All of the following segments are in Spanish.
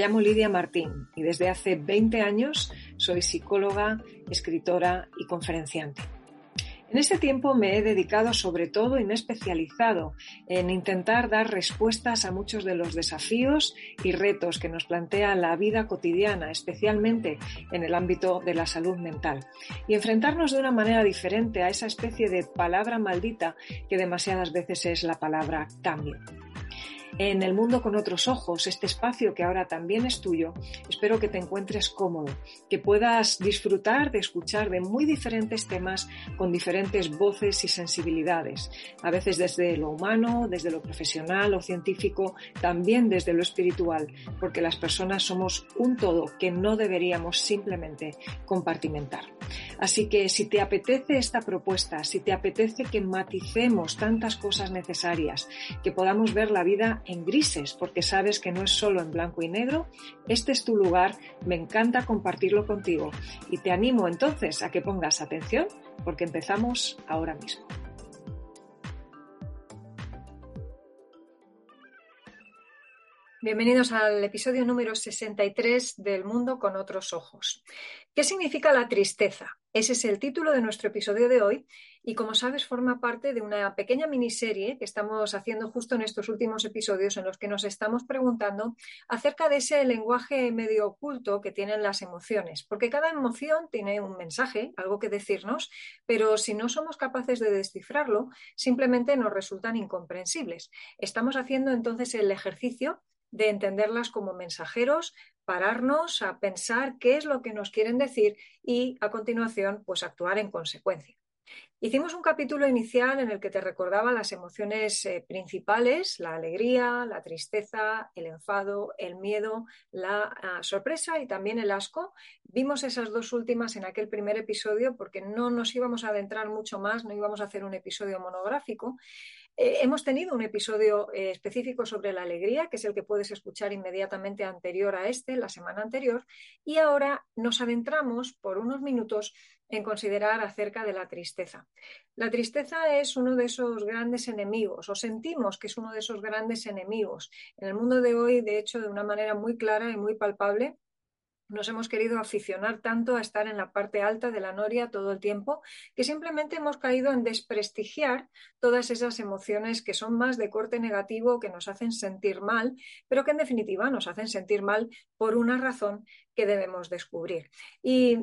Llamo Lidia Martín y desde hace 20 años soy psicóloga, escritora y conferenciante. En este tiempo me he dedicado sobre todo y me he especializado en intentar dar respuestas a muchos de los desafíos y retos que nos plantea la vida cotidiana, especialmente en el ámbito de la salud mental, y enfrentarnos de una manera diferente a esa especie de palabra maldita que demasiadas veces es la palabra cambio en el mundo con otros ojos, este espacio que ahora también es tuyo, espero que te encuentres cómodo, que puedas disfrutar de escuchar de muy diferentes temas con diferentes voces y sensibilidades, a veces desde lo humano, desde lo profesional o científico, también desde lo espiritual, porque las personas somos un todo que no deberíamos simplemente compartimentar. Así que si te apetece esta propuesta, si te apetece que maticemos tantas cosas necesarias, que podamos ver la vida en grises, porque sabes que no es solo en blanco y negro, este es tu lugar, me encanta compartirlo contigo y te animo entonces a que pongas atención porque empezamos ahora mismo. Bienvenidos al episodio número 63 del Mundo con otros ojos. ¿Qué significa la tristeza? Ese es el título de nuestro episodio de hoy y como sabes forma parte de una pequeña miniserie que estamos haciendo justo en estos últimos episodios en los que nos estamos preguntando acerca de ese lenguaje medio oculto que tienen las emociones, porque cada emoción tiene un mensaje, algo que decirnos, pero si no somos capaces de descifrarlo, simplemente nos resultan incomprensibles. Estamos haciendo entonces el ejercicio de entenderlas como mensajeros, pararnos a pensar qué es lo que nos quieren decir y a continuación pues actuar en consecuencia. Hicimos un capítulo inicial en el que te recordaba las emociones eh, principales, la alegría, la tristeza, el enfado, el miedo, la ah, sorpresa y también el asco. Vimos esas dos últimas en aquel primer episodio porque no nos íbamos a adentrar mucho más, no íbamos a hacer un episodio monográfico. Eh, hemos tenido un episodio eh, específico sobre la alegría, que es el que puedes escuchar inmediatamente anterior a este, la semana anterior, y ahora nos adentramos por unos minutos en considerar acerca de la tristeza. La tristeza es uno de esos grandes enemigos, o sentimos que es uno de esos grandes enemigos. En el mundo de hoy, de hecho, de una manera muy clara y muy palpable, nos hemos querido aficionar tanto a estar en la parte alta de la noria todo el tiempo que simplemente hemos caído en desprestigiar todas esas emociones que son más de corte negativo, que nos hacen sentir mal, pero que en definitiva nos hacen sentir mal por una razón que debemos descubrir. Y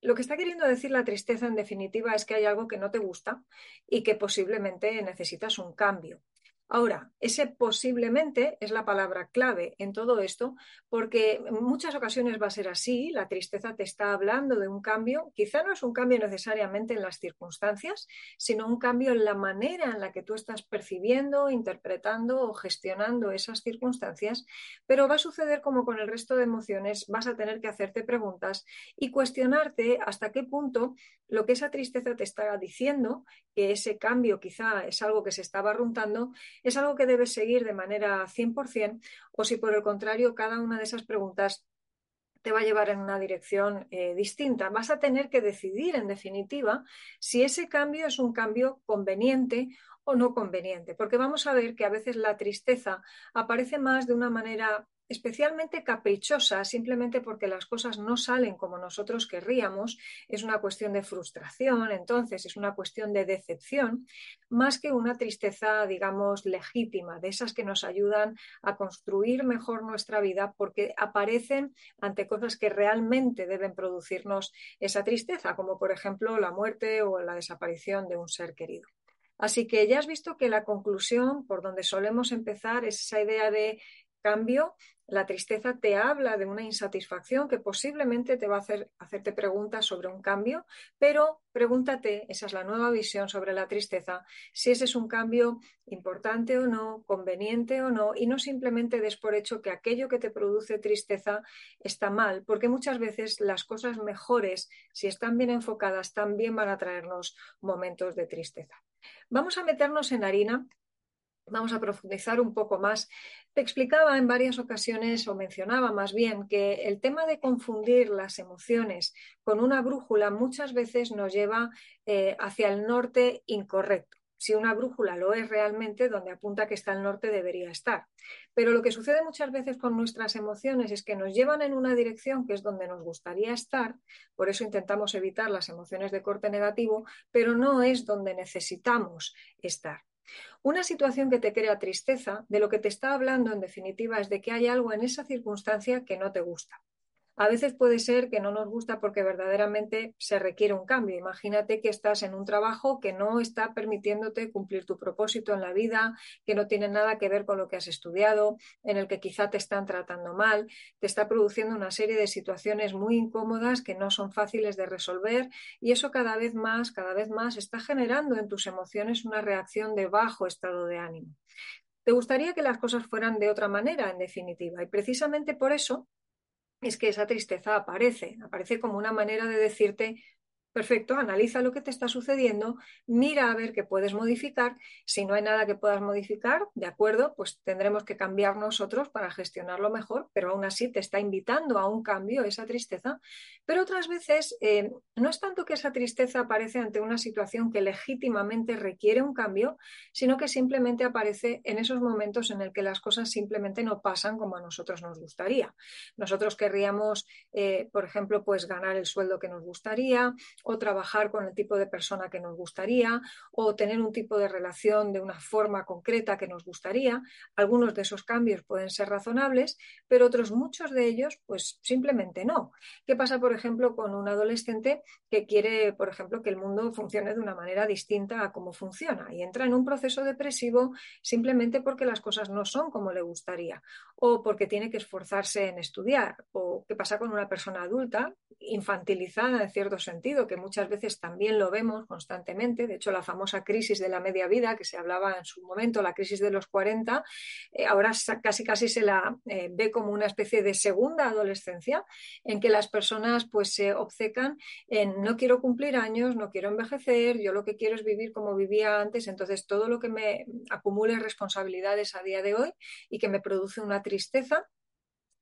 lo que está queriendo decir la tristeza en definitiva es que hay algo que no te gusta y que posiblemente necesitas un cambio. Ahora, ese posiblemente es la palabra clave en todo esto, porque en muchas ocasiones va a ser así, la tristeza te está hablando de un cambio, quizá no es un cambio necesariamente en las circunstancias, sino un cambio en la manera en la que tú estás percibiendo, interpretando o gestionando esas circunstancias, pero va a suceder como con el resto de emociones, vas a tener que hacerte preguntas y cuestionarte hasta qué punto lo que esa tristeza te está diciendo, que ese cambio quizá es algo que se está barruntando, es algo que debes seguir de manera 100% o si por el contrario cada una de esas preguntas te va a llevar en una dirección eh, distinta. Vas a tener que decidir, en definitiva, si ese cambio es un cambio conveniente o no conveniente, porque vamos a ver que a veces la tristeza aparece más de una manera especialmente caprichosa simplemente porque las cosas no salen como nosotros querríamos, es una cuestión de frustración, entonces es una cuestión de decepción, más que una tristeza, digamos, legítima, de esas que nos ayudan a construir mejor nuestra vida porque aparecen ante cosas que realmente deben producirnos esa tristeza, como por ejemplo la muerte o la desaparición de un ser querido. Así que ya has visto que la conclusión por donde solemos empezar es esa idea de cambio la tristeza te habla de una insatisfacción que posiblemente te va a hacer hacerte preguntas sobre un cambio, pero pregúntate, esa es la nueva visión sobre la tristeza, si ese es un cambio importante o no, conveniente o no, y no simplemente des por hecho que aquello que te produce tristeza está mal, porque muchas veces las cosas mejores, si están bien enfocadas, también van a traernos momentos de tristeza. Vamos a meternos en harina vamos a profundizar un poco más. Te explicaba en varias ocasiones, o mencionaba más bien, que el tema de confundir las emociones con una brújula muchas veces nos lleva eh, hacia el norte incorrecto. si una brújula lo es realmente, donde apunta que está el norte debería estar. Pero lo que sucede muchas veces con nuestras emociones es que nos llevan en una dirección que es donde nos gustaría estar, por eso intentamos evitar las emociones de corte negativo, pero no es donde necesitamos estar. Una situación que te crea tristeza, de lo que te está hablando en definitiva es de que hay algo en esa circunstancia que no te gusta. A veces puede ser que no nos gusta porque verdaderamente se requiere un cambio. Imagínate que estás en un trabajo que no está permitiéndote cumplir tu propósito en la vida, que no tiene nada que ver con lo que has estudiado, en el que quizá te están tratando mal, te está produciendo una serie de situaciones muy incómodas que no son fáciles de resolver y eso cada vez más, cada vez más está generando en tus emociones una reacción de bajo estado de ánimo. Te gustaría que las cosas fueran de otra manera, en definitiva, y precisamente por eso es que esa tristeza aparece, aparece como una manera de decirte, Perfecto, analiza lo que te está sucediendo, mira a ver qué puedes modificar. Si no hay nada que puedas modificar, de acuerdo, pues tendremos que cambiar nosotros para gestionarlo mejor, pero aún así te está invitando a un cambio esa tristeza. Pero otras veces eh, no es tanto que esa tristeza aparece ante una situación que legítimamente requiere un cambio, sino que simplemente aparece en esos momentos en el que las cosas simplemente no pasan como a nosotros nos gustaría. Nosotros querríamos, eh, por ejemplo, pues ganar el sueldo que nos gustaría o trabajar con el tipo de persona que nos gustaría, o tener un tipo de relación de una forma concreta que nos gustaría. Algunos de esos cambios pueden ser razonables, pero otros muchos de ellos, pues simplemente no. ¿Qué pasa, por ejemplo, con un adolescente que quiere, por ejemplo, que el mundo funcione de una manera distinta a cómo funciona y entra en un proceso depresivo simplemente porque las cosas no son como le gustaría o porque tiene que esforzarse en estudiar? ¿O qué pasa con una persona adulta, infantilizada en cierto sentido, que muchas veces también lo vemos constantemente. De hecho, la famosa crisis de la media vida, que se hablaba en su momento, la crisis de los 40, eh, ahora casi casi se la eh, ve como una especie de segunda adolescencia, en que las personas pues se obcecan en no quiero cumplir años, no quiero envejecer, yo lo que quiero es vivir como vivía antes, entonces todo lo que me acumule responsabilidades a día de hoy y que me produce una tristeza,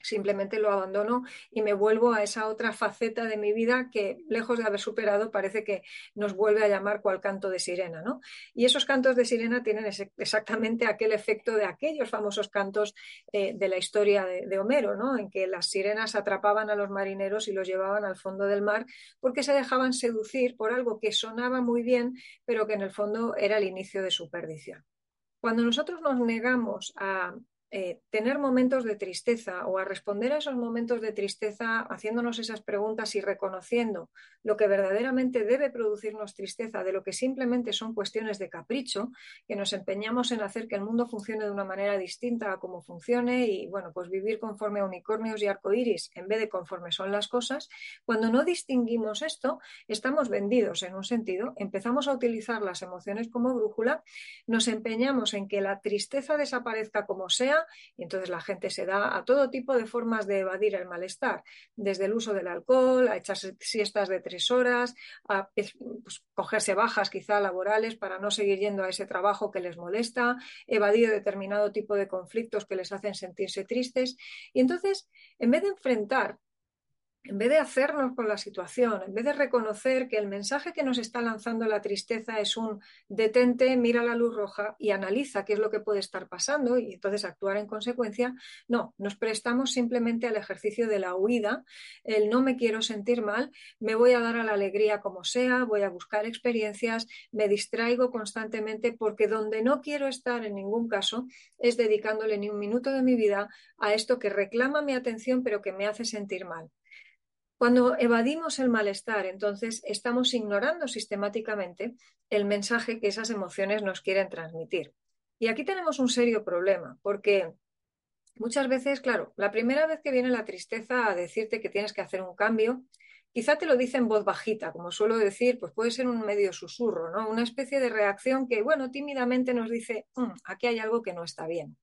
simplemente lo abandono y me vuelvo a esa otra faceta de mi vida que, lejos de haber superado, parece que nos vuelve a llamar cual canto de sirena. ¿no? Y esos cantos de sirena tienen exactamente aquel efecto de aquellos famosos cantos eh, de la historia de, Homero, ¿no? en que las sirenas atrapaban a los marineros y los llevaban al fondo del mar porque se dejaban seducir por algo que sonaba muy bien, pero que en el fondo era el inicio de su perdición. Cuando nosotros nos negamos a eh, tener momentos de tristeza o a responder a esos momentos de tristeza haciéndonos esas preguntas y reconociendo lo que verdaderamente debe producirnos tristeza de lo que simplemente son cuestiones de capricho, que nos empeñamos en hacer que el mundo funcione de una manera distinta a como funcione y bueno, pues vivir conforme a unicornios y arcoíris en vez de conforme son las cosas, cuando no distinguimos esto, estamos vendidos en un sentido, empezamos a utilizar las emociones como brújula, nos empeñamos en que la tristeza desaparezca como sea, y entonces la gente se da a todo tipo de formas de evadir el malestar, desde el uso del alcohol, a echarse siestas de tres horas, a pues, cogerse bajas quizá laborales para no seguir yendo a ese trabajo que les molesta, evadir determinado tipo de conflictos que les hacen sentirse tristes. Y entonces, en vez de enfrentar en vez de hacernos con la situación, en vez de reconocer que el mensaje que nos está lanzando la tristeza es un detente, mira la luz roja y analiza qué es lo que puede estar pasando y entonces actuar en consecuencia, no, nos prestamos simplemente al ejercicio de la huida, el no me quiero sentir mal, me voy a dar a la alegría como sea, voy a buscar experiencias, me distraigo constantemente porque donde no quiero estar en ningún caso es dedicándole ni un minuto de mi vida a esto que reclama mi atención pero que me hace sentir mal. Cuando evadimos el malestar, entonces estamos ignorando sistemáticamente el mensaje que esas emociones nos quieren transmitir. Y aquí tenemos un serio problema, porque muchas veces, claro, la primera vez que viene la tristeza a decirte que tienes que hacer un cambio, quizá te lo dice en voz bajita, como suelo decir, pues puede ser un medio susurro, ¿no? Una especie de reacción que, bueno, tímidamente nos dice, mm, aquí hay algo que no está bien.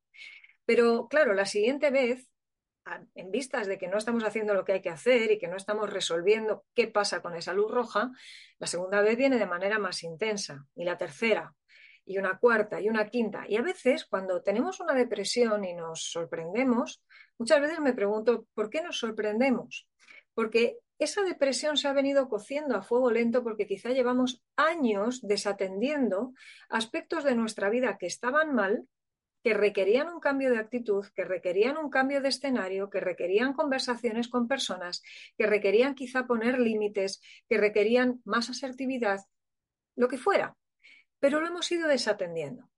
Pero claro, la siguiente vez en vistas de que no estamos haciendo lo que hay que hacer y que no estamos resolviendo qué pasa con esa luz roja, la segunda vez viene de manera más intensa y la tercera y una cuarta y una quinta. Y a veces cuando tenemos una depresión y nos sorprendemos, muchas veces me pregunto, ¿por qué nos sorprendemos? Porque esa depresión se ha venido cociendo a fuego lento porque quizá llevamos años desatendiendo aspectos de nuestra vida que estaban mal, que requerían un cambio de actitud, que requerían un cambio de escenario, que requerían conversaciones con personas, que requerían quizá poner límites, que requerían más asertividad, lo que fuera. Pero lo hemos ido desatendiendo.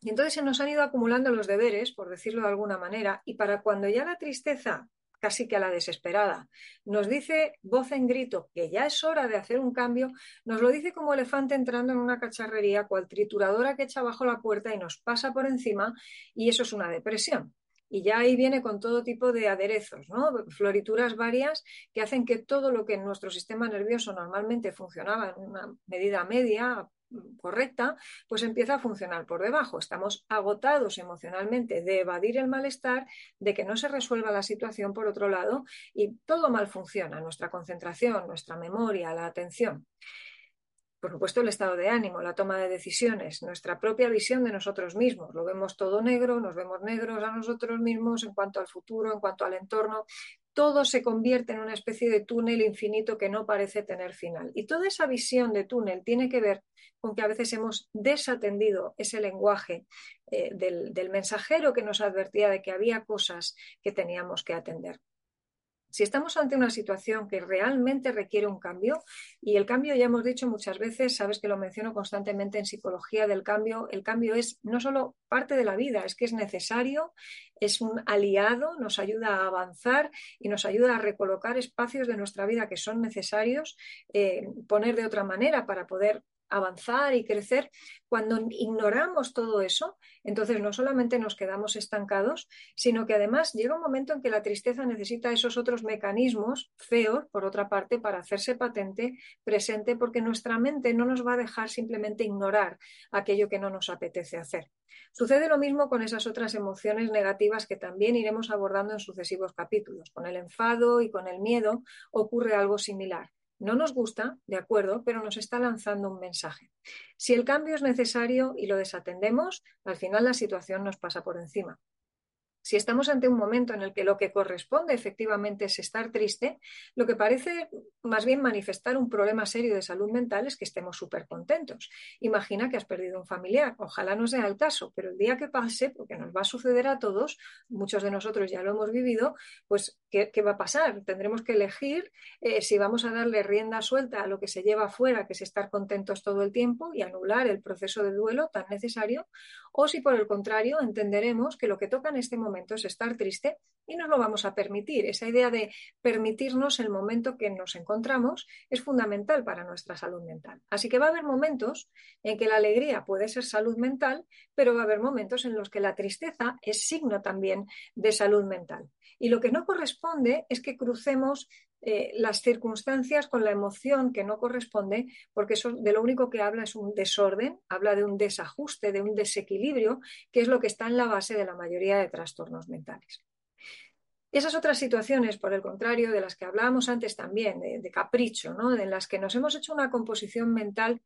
Y entonces se nos han ido acumulando los deberes, por decirlo de alguna manera, y para cuando ya la tristeza, casi que a la desesperada, nos dice voz en grito que ya es hora de hacer un cambio, nos lo dice como elefante entrando en una cacharrería, cual trituradora que echa bajo la puerta y nos pasa por encima, y eso es una depresión. Y ya ahí viene con todo tipo de aderezos, ¿no? florituras varias que hacen que todo lo que en nuestro sistema nervioso normalmente funcionaba en una medida media, correcta, pues empieza a funcionar por debajo. Estamos agotados emocionalmente de evadir el malestar, de que no se resuelva la situación por otro lado y todo mal funciona, nuestra concentración, nuestra memoria, la atención. Por supuesto, el estado de ánimo, la toma de decisiones, nuestra propia visión de nosotros mismos. Lo vemos todo negro, nos vemos negros a nosotros mismos en cuanto al futuro, en cuanto al entorno todo se convierte en una especie de túnel infinito que no parece tener final. Y toda esa visión de túnel tiene que ver con que a veces hemos desatendido ese lenguaje eh, del mensajero que nos advertía de que había cosas que teníamos que atender. Si estamos ante una situación que realmente requiere un cambio, y el cambio ya hemos dicho muchas veces, sabes que lo menciono constantemente en psicología del cambio, el cambio es no solo parte de la vida, es que es necesario, es un aliado, nos ayuda a avanzar y nos ayuda a recolocar espacios de nuestra vida que son necesarios, eh, poner de otra manera para poder avanzar y crecer, cuando ignoramos todo eso, entonces no solamente nos quedamos estancados, sino que además llega un momento en que la tristeza necesita esos otros mecanismos feos, por otra parte, para hacerse patente, presente, porque nuestra mente no nos va a dejar simplemente ignorar aquello que no nos apetece hacer. Sucede lo mismo con esas otras emociones negativas que también iremos abordando en sucesivos capítulos. Con el enfado y con el miedo ocurre algo similar. No nos gusta, de acuerdo, pero nos está lanzando un mensaje. Si el cambio es necesario y lo desatendemos, al final la situación nos pasa por encima. Si estamos ante un momento en el que lo que corresponde efectivamente es estar triste, lo que parece más bien manifestar un problema serio de salud mental es que estemos súper contentos. Imagina que has perdido un familiar, ojalá no sea el caso, pero el día que pase, porque nos va a suceder a todos, muchos de nosotros ya lo hemos vivido, pues ¿qué, va a pasar? Tendremos que elegir eh, si vamos a darle rienda suelta a lo que se lleva afuera, que es estar contentos todo el tiempo y anular el proceso de duelo tan necesario, o si por el contrario entenderemos que lo que toca en este momento es estar triste y nos lo vamos a permitir. Esa idea de permitirnos el momento que nos encontramos es fundamental para nuestra salud mental. Así que va a haber momentos en que la alegría puede ser salud mental, pero va a haber momentos en los que la tristeza es signo también de salud mental. Y lo que no corresponde es que crucemos eh, las circunstancias con la emoción que no corresponde, porque eso de lo único que habla es un desorden, habla de un desajuste, de un desequilibrio, que es lo que está en la base de la mayoría de trastornos mentales. Esas otras situaciones, por el contrario, de las que hablábamos antes también, de, capricho, ¿no? en las que nos hemos hecho una composición mental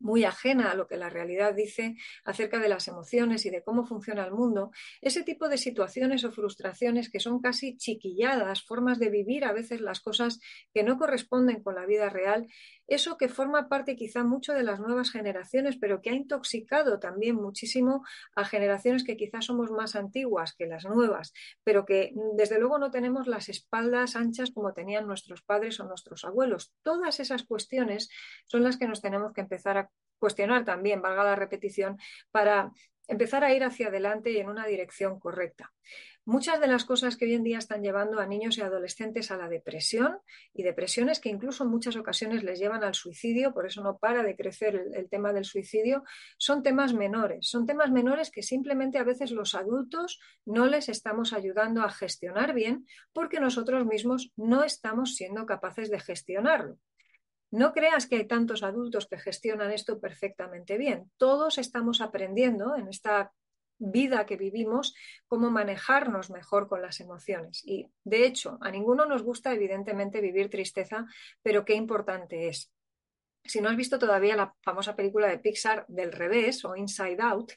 muy ajena a lo que la realidad dice acerca de las emociones y de cómo funciona el mundo, ese tipo de situaciones o frustraciones que son casi chiquilladas, formas de vivir a veces las cosas que no corresponden con la vida real, eso que forma parte quizá mucho de las nuevas generaciones, pero que ha intoxicado también muchísimo a generaciones que quizás somos más antiguas que las nuevas, pero que desde luego no tenemos las espaldas anchas como tenían nuestros padres o nuestros abuelos. Todas esas cuestiones son las que nos tenemos que empezar a cuestionar también, valga la repetición, para empezar a ir hacia adelante y en una dirección correcta. Muchas de las cosas que hoy en día están llevando a niños y adolescentes a la depresión y depresiones que incluso en muchas ocasiones les llevan al suicidio, por eso no para de crecer el, tema del suicidio, son temas menores, son temas menores que simplemente a veces los adultos no les estamos ayudando a gestionar bien porque nosotros mismos no estamos siendo capaces de gestionarlo. No creas que hay tantos adultos que gestionan esto perfectamente bien. Todos estamos aprendiendo en esta vida que vivimos cómo manejarnos mejor con las emociones. Y de hecho, a ninguno nos gusta evidentemente vivir tristeza, pero qué importante es. Si no has visto todavía la famosa película de Pixar del revés o Inside Out,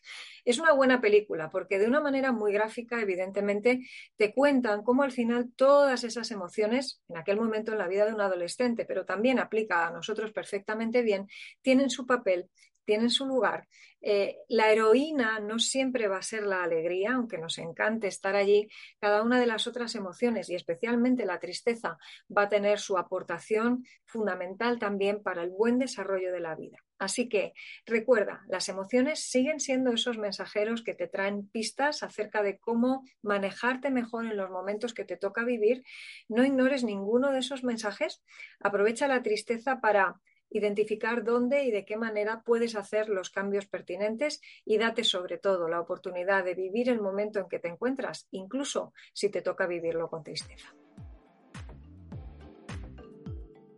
es una buena película porque de una manera muy gráfica, evidentemente, te cuentan cómo al final todas esas emociones, en aquel momento en la vida de un adolescente, pero también aplica a nosotros perfectamente bien, tienen su papel tienen su lugar. Eh, la heroína no siempre va a ser la alegría, aunque nos encante estar allí. Cada una de las otras emociones y especialmente la tristeza va a tener su aportación fundamental también para el buen desarrollo de la vida. Así que recuerda, las emociones siguen siendo esos mensajeros que te traen pistas acerca de cómo manejarte mejor en los momentos que te toca vivir. No ignores ninguno de esos mensajes. Aprovecha la tristeza para identificar dónde y de qué manera puedes hacer los cambios pertinentes y date sobre todo la oportunidad de vivir el momento en que te encuentras, incluso si te toca vivirlo con tristeza.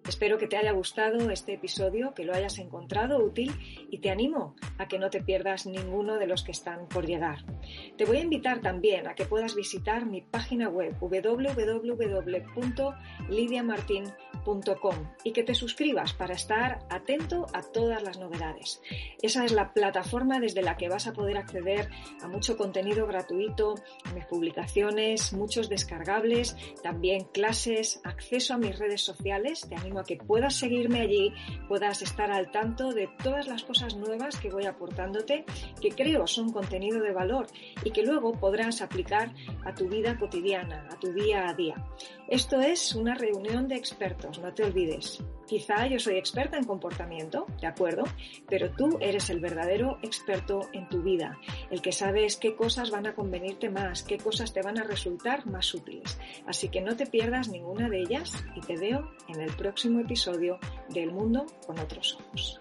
Espero que te haya gustado este episodio, que lo hayas encontrado útil y te animo a que no te pierdas ninguno de los que están por llegar. Te voy a invitar también a que puedas visitar mi página web www.lidiamartin.com y que te suscribas para estar atento a todas las novedades. Esa es la plataforma desde la que vas a poder acceder a mucho contenido gratuito, mis publicaciones, muchos descargables, también clases, acceso a mis redes sociales. Te animo a que puedas seguirme allí, puedas estar al tanto de todas las cosas nuevas que voy aportándote, que creo son contenido de valor y que luego podrás aplicar a tu vida cotidiana, a tu día a día. Esto es una reunión de expertos, no te olvides. Quizá yo soy experta en comportamiento, ¿de acuerdo? Pero tú eres el verdadero experto en tu vida, el que sabes qué cosas van a convenirte más, qué cosas te van a resultar más útiles. Así que no te pierdas ninguna de ellas y te veo en el próximo episodio del Mundo con otros ojos.